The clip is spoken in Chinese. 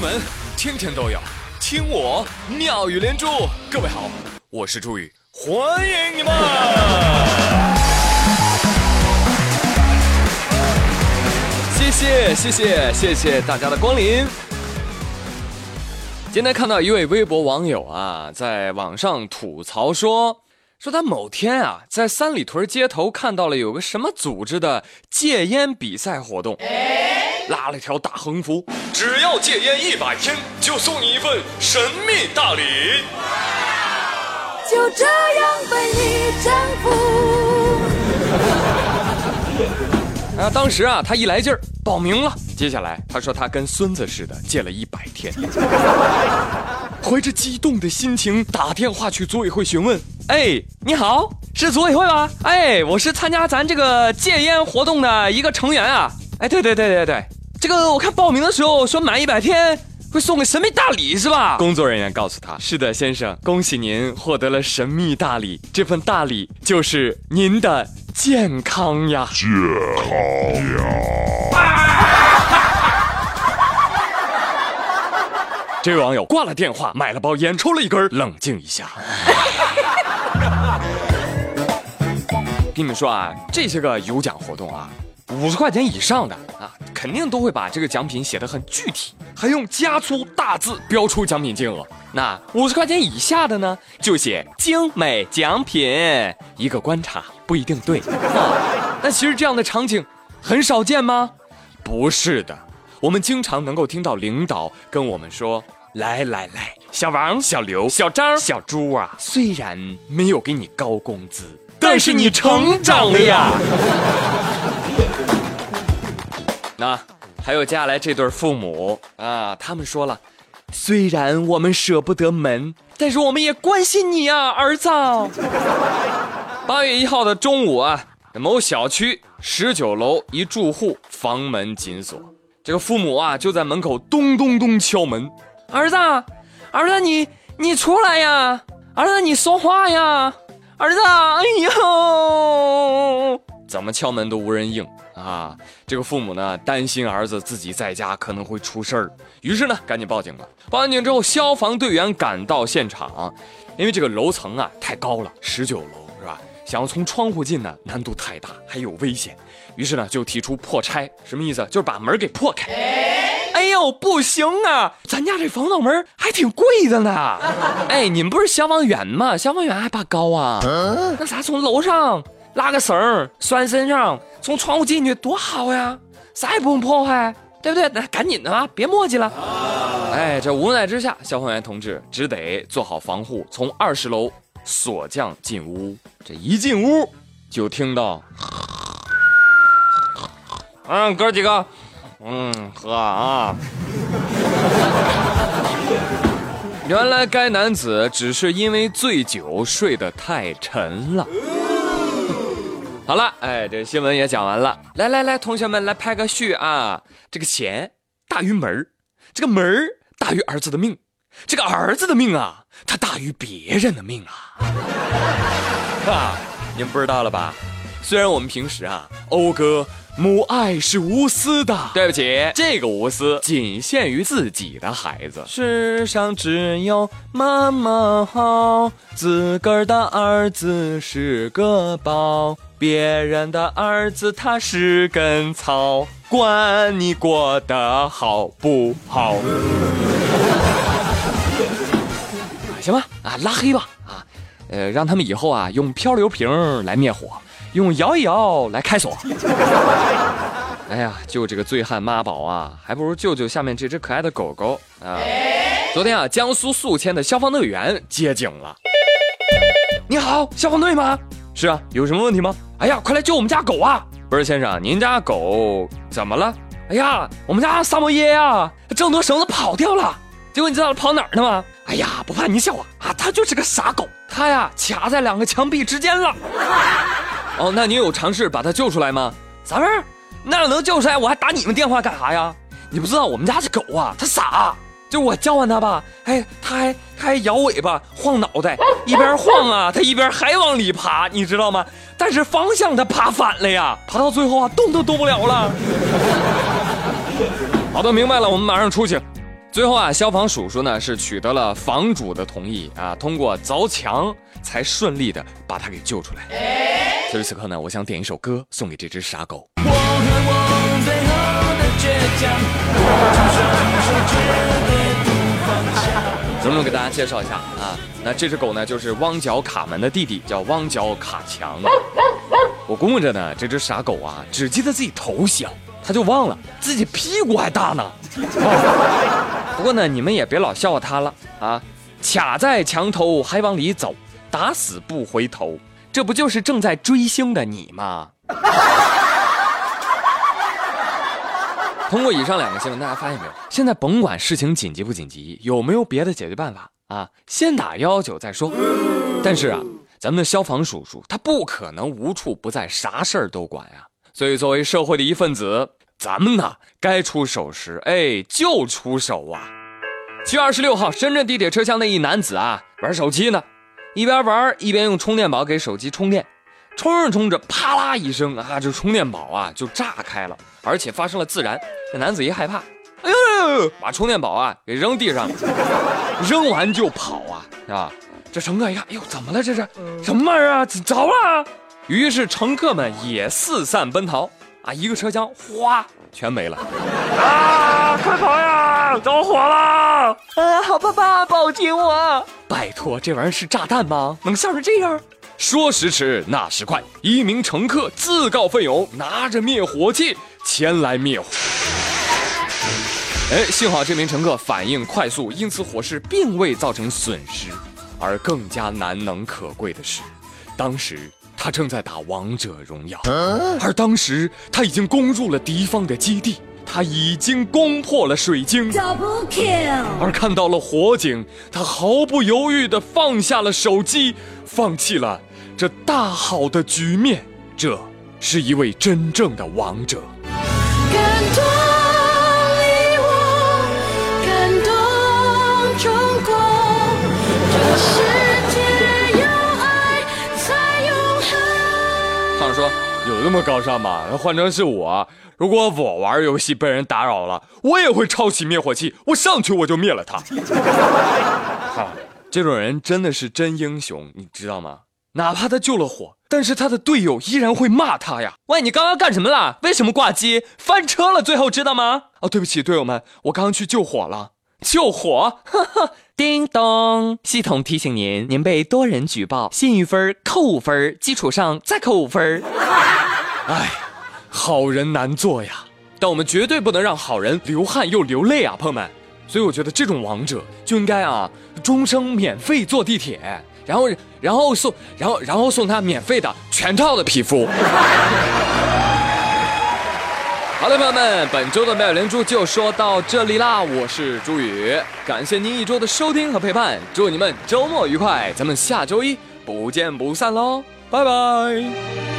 闻天天都有，听我妙语连珠。各位好，我是朱宇，欢迎你们！谢谢谢谢谢谢大家的光临。今天看到一位微博网友啊，在网上吐槽说，说他某天啊，在三里屯街头看到了有个什么组织的戒烟比赛活动。拉了条大横幅，只要戒烟一百天，就送你一份神秘大礼。就这样被你征服。啊，当时啊，他一来劲儿报名了。接下来他说他跟孙子似的戒了一百天，怀着激动的心情打电话去组委会询问。哎，你好，是组委会吗？哎，我是参加咱这个戒烟活动的一个成员啊。哎，对对对对对。这个我看报名的时候说满一百天会送个神秘大礼是吧？工作人员告诉他：是的，先生，恭喜您获得了神秘大礼，这份大礼就是您的健康呀！健康呀！这位网友挂了电话，买了包烟，抽了一根，冷静一下。跟你们说啊，这些个有奖活动啊。五十块钱以上的啊，肯定都会把这个奖品写得很具体，还用加粗大字标出奖品金额。那五十块钱以下的呢，就写精美奖品。一个观察不一定对啊。那其实这样的场景很少见吗？不是的，我们经常能够听到领导跟我们说：“来来来，小王、小刘、小张、小朱啊，虽然没有给你高工资，但是你成长了呀。”那还有接下来这对父母啊，他们说了，虽然我们舍不得门，但是我们也关心你啊，儿子。八月一号的中午啊，某小区十九楼一住户房门紧锁，这个父母啊就在门口咚咚咚敲门，儿子，儿子你你出来呀，儿子你说话呀，儿子，哎呦，怎么敲门都无人应。啊，这个父母呢担心儿子自己在家可能会出事儿，于是呢赶紧报警了。报完警之后，消防队员赶到现场，因为这个楼层啊太高了，十九楼是吧？想要从窗户进呢难度太大，还有危险，于是呢就提出破拆，什么意思？就是把门给破开。哎呦，不行啊，咱家这防盗门还挺贵的呢。哎，你们不是消防员吗？消防员还怕高啊？那啥，从楼上。拉个绳儿拴身上，从窗户进去多好呀，啥也不用破坏，对不对？那赶紧的啊，别磨叽了。哎，这无奈之下，消防员同志只得做好防护，从二十楼锁降进屋。这一进屋，就听到，嗯，哥几个，嗯，喝啊。原来该男子只是因为醉酒睡得太沉了。好了，哎，这新闻也讲完了。来来来，同学们来拍个序啊！这个钱大于门儿，这个门儿大于儿子的命，这个儿子的命啊，他大于别人的命啊！啊，你们不知道了吧？虽然我们平时啊，讴歌母爱是无私的，对不起，这个无私仅限于自己的孩子。世上只有妈妈好，自个儿的儿子是个宝。别人的儿子他是根草，管你过得好不好？行吧，啊，拉黑吧，啊，呃，让他们以后啊用漂流瓶来灭火，用摇一摇来开锁。哎呀，救这个醉汉妈宝啊，还不如救救下面这只可爱的狗狗啊！昨天啊，江苏宿迁的消防队员接警了。你好，消防队吗？是啊，有什么问题吗？哎呀，快来救我们家狗啊！不是先生，您家狗怎么了？哎呀，我们家萨摩耶呀，挣脱绳子跑掉了。结果你知道它跑哪儿了吗？哎呀，不怕你笑话啊，它就是个傻狗，它呀卡在两个墙壁之间了。哦，那你有尝试把它救出来吗？啥味儿？那要能救出来，我还打你们电话干啥呀？你不知道我们家这狗啊，它傻。就我叫唤它吧，哎，它还它还摇尾巴、晃脑袋，一边晃啊，它一边还往里爬，你知道吗？但是方向它爬反了呀，爬到最后啊，动都动不了了。好的，明白了，我们马上出去。最后啊，消防叔叔呢是取得了房主的同意啊，通过凿墙才顺利的把他给救出来。此时此刻呢，我想点一首歌送给这只傻狗。我和我最后的倔强隆重给大家介绍一下啊，那这只狗呢，就是汪角卡门的弟弟，叫汪角卡强。我估摸着呢，这只傻狗啊，只记得自己头小，他就忘了自己屁股还大呢。不过呢，你们也别老笑话他了啊！卡在墙头还往里走，打死不回头，这不就是正在追星的你吗？通过以上两个新闻，大家发现没有？现在甭管事情紧急不紧急，有没有别的解决办法啊？先打幺幺九再说。但是啊，咱们的消防叔叔他不可能无处不在，啥事儿都管呀。所以作为社会的一份子，咱们呢该出手时，哎，就出手啊。七月二十六号，深圳地铁车厢内一男子啊玩手机呢，一边玩一边用充电宝给手机充电。冲着冲着，啪啦一声啊，这充电宝啊就炸开了，而且发生了自燃。这男子一害怕，哎呦，把充电宝啊给扔地上了，扔完就跑啊，是吧？这乘客一看，哎呦，怎么了？这是什么玩意儿啊？着了！于是乘客们也四散奔逃啊，一个车厢哗全没了啊！快跑呀！着火了！啊，好爸爸，抱紧我！拜托，这玩意儿是炸弹吗？能吓成这样？说时迟，那时快，一名乘客自告奋勇，拿着灭火器前来灭火。哎，幸好这名乘客反应快速，因此火势并未造成损失。而更加难能可贵的是，当时他正在打王者荣耀，而当时他已经攻入了敌方的基地，他已经攻破了水晶，而看到了火警，他毫不犹豫地放下了手机，放弃了。这大好的局面，这是一位真正的王者。感动你我，感动中国，这世界有爱才永恒。上说有那么高尚吗？那换成是我，如果我玩游戏被人打扰了，我也会抄起灭火器，我上去我就灭了他。哈，这种人真的是真英雄，你知道吗？哪怕他救了火，但是他的队友依然会骂他呀！喂，你刚刚干什么啦？为什么挂机？翻车了？最后知道吗？哦，对不起，队友们，我刚刚去救火了。救火？哈哈！叮咚，系统提醒您，您被多人举报，信誉分扣五分，基础上再扣五分。哎，好人难做呀！但我们绝对不能让好人流汗又流泪啊，朋友们！所以我觉得这种王者就应该啊，终生免费坐地铁。然后，然后送，然后，然后送他免费的全套的皮肤。好的，朋友们，本周的妙连珠就说到这里啦，我是朱宇，感谢您一周的收听和陪伴，祝你们周末愉快，咱们下周一不见不散喽，拜拜。